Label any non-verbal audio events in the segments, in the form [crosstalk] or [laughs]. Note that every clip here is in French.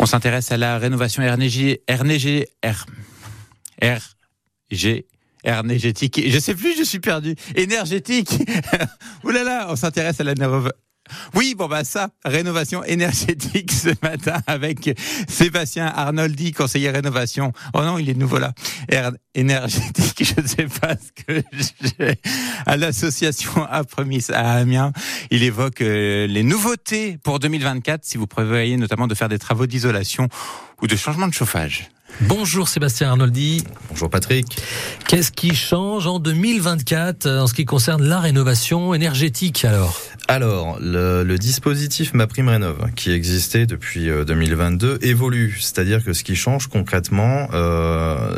On s'intéresse à la rénovation RNG, RNG, R, RG, énergétique. Je sais plus, je suis perdu. Énergétique. [laughs] Ouh là là, on s'intéresse à la oui, bon bah ça, rénovation énergétique ce matin avec Sébastien Arnoldi, conseiller rénovation. Oh non, il est nouveau là. énergétique, je ne sais pas ce que j'ai. À l'association Apremis à Amiens, il évoque euh, les nouveautés pour 2024 si vous prévoyez notamment de faire des travaux d'isolation ou de changement de chauffage. Bonjour Sébastien Arnoldi. Bonjour Patrick. Qu'est-ce qui change en 2024 euh, en ce qui concerne la rénovation énergétique alors? Alors, le, dispositif MaPrimeRénov qui existait depuis 2022 euh, évolue. C'est-à-dire que ce qui change concrètement, euh,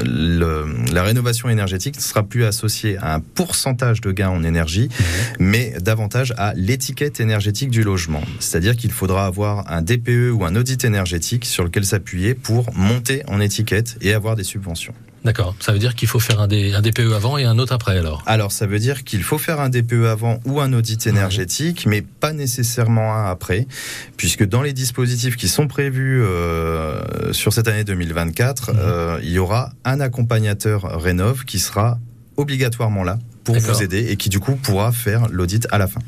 la rénovation énergétique ne sera plus associée à un pourcentage de gain en énergie, mmh. mais davantage à l'étiquette énergétique du logement. C'est-à-dire qu'il faudra avoir un DPE ou un audit énergétique sur lequel s'appuyer pour monter en étiquette et avoir des subventions. D'accord. Ça veut dire qu'il faut faire un, DPE avant et un autre après alors Alors ça veut dire qu'il faut faire un DPE avant ou un audit énergétique, mais pas nécessairement un après, puisque dans les dispositifs qui sont prévus euh, sur cette année 2024, mhm. euh, il y aura un accompagnateur Rénov qui sera obligatoirement là pour vous aider et qui du coup pourra faire l'audit à la fin.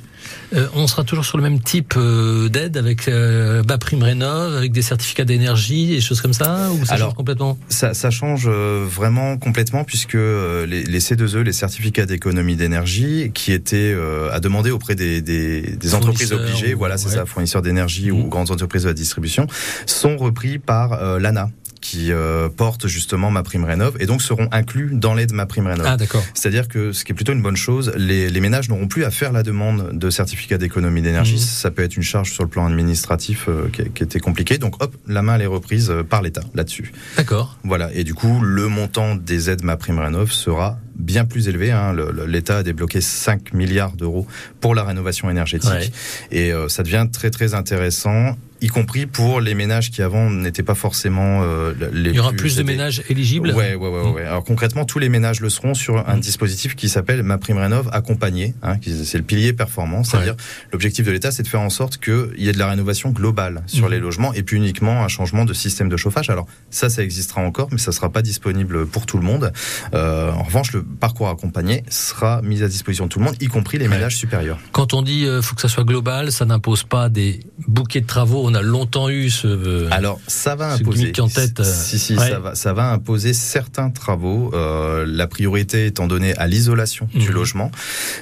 Euh, on sera toujours sur le même type euh, d'aide avec euh, bas prime rénov, avec des certificats d'énergie et choses comme ça ou ça change complètement? ça, ça, change vraiment complètement puisque les, les, C2E, les certificats d'économie d'énergie, qui étaient à demander auprès des, des, des entreprises obligées, voilà, c'est ça, fournisseurs d'énergie ou mmh. grandes entreprises de la distribution, sont repris par l'ANA qui euh, portent justement ma prime rénov et donc seront inclus dans l'aide ma prime rénov. Ah d'accord. C'est-à-dire que ce qui est plutôt une bonne chose, les, les ménages n'auront plus à faire la demande de certificat d'économie d'énergie. Mmh. Ça peut être une charge sur le plan administratif euh, qui, qui, était compliqué. Donc hop, la main elle est reprise euh, par l'État là-dessus. D'accord. Voilà. Et du coup, le montant des aides ma prime rénov sera bien plus élevé. Hein. L'État a débloqué 5 milliards d'euros pour la rénovation énergétique. Et euh, ça devient très très intéressant y compris pour les ménages qui avant n'étaient pas forcément euh, les Il y aura plus, de ménages éligibles? Ouais, ouais, ouais, ouais, Alors concrètement, tous les ménages le seront sur un mmh. dispositif qui s'appelle Ma Prime Rénov accompagné. Hein, c'est le pilier performance. C'est-à-dire l'objectif de l'État, c'est de faire en sorte qu'il y ait de la rénovation globale sur mmh. les logements et puis uniquement un changement de système de chauffage. Alors ça, ça existera encore, mais ça sera pas disponible pour tout le monde. Euh, en revanche, le parcours accompagné sera mis à disposition de tout le monde, y compris les ménages supérieurs. Quand on dit euh, faut que ça soit global, ça n'impose pas des bouquets de travaux. On a longtemps eu ce. Euh, Alors ça va imposer. en tête. Si si, ça va ça va imposer certains travaux. Euh, la priorité étant donnée à l'isolation du mhm. logement,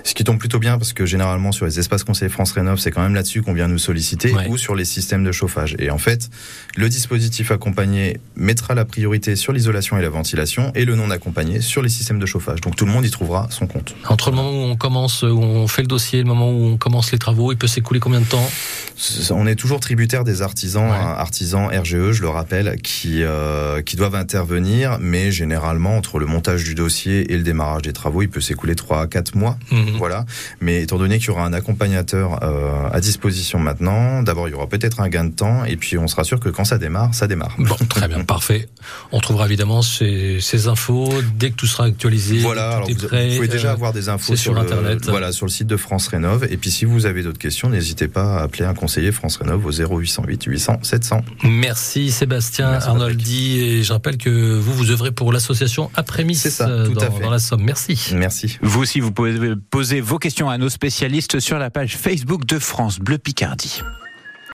ce qui tombe plutôt bien parce que généralement sur les espaces conseillers France Rénov, c'est quand même là-dessus qu'on vient nous solliciter ou sur les systèmes de chauffage. Et en fait, le dispositif accompagné mettra la priorité sur l'isolation et la ventilation et le non accompagné sur les systèmes de chauffage. Donc tout le monde y trouvera son compte. Entre le moment où on commence, où on fait le dossier, le moment où on commence les travaux, il peut s'écouler combien de temps? On est toujours tributaire des artisans, artisans RGE, je le rappelle, qui euh, qui doivent intervenir, mais généralement entre le montage du dossier et le démarrage des travaux, il peut s'écouler 3 à 4 mois. Mhm. Voilà. Mais étant donné qu'il y aura un accompagnateur euh, à disposition maintenant, d'abord il y aura peut-être un gain de temps, et puis on sera sûr que quand ça démarre, ça démarre. Bon, très bien, parfait. On trouvera évidemment ces, ces infos dès que tout sera actualisé. Voilà, alors vous, pouvez déjà euh, avoir des infos sur, Internet. voilà, sur le site de France Rénov. Et puis si vous avez d'autres questions, n'hésitez pas à appeler un conseiller France Rénov au 0808 800 700. Merci Sébastien Arnoldi. Et je rappelle que vous, vous œuvrez pour l'association Après-Mis euh, dans, dans la Somme. Merci. Merci. Vous aussi, vous pouvez poser vos questions à nos spécialistes sur la page Facebook de France Bleu Picardie.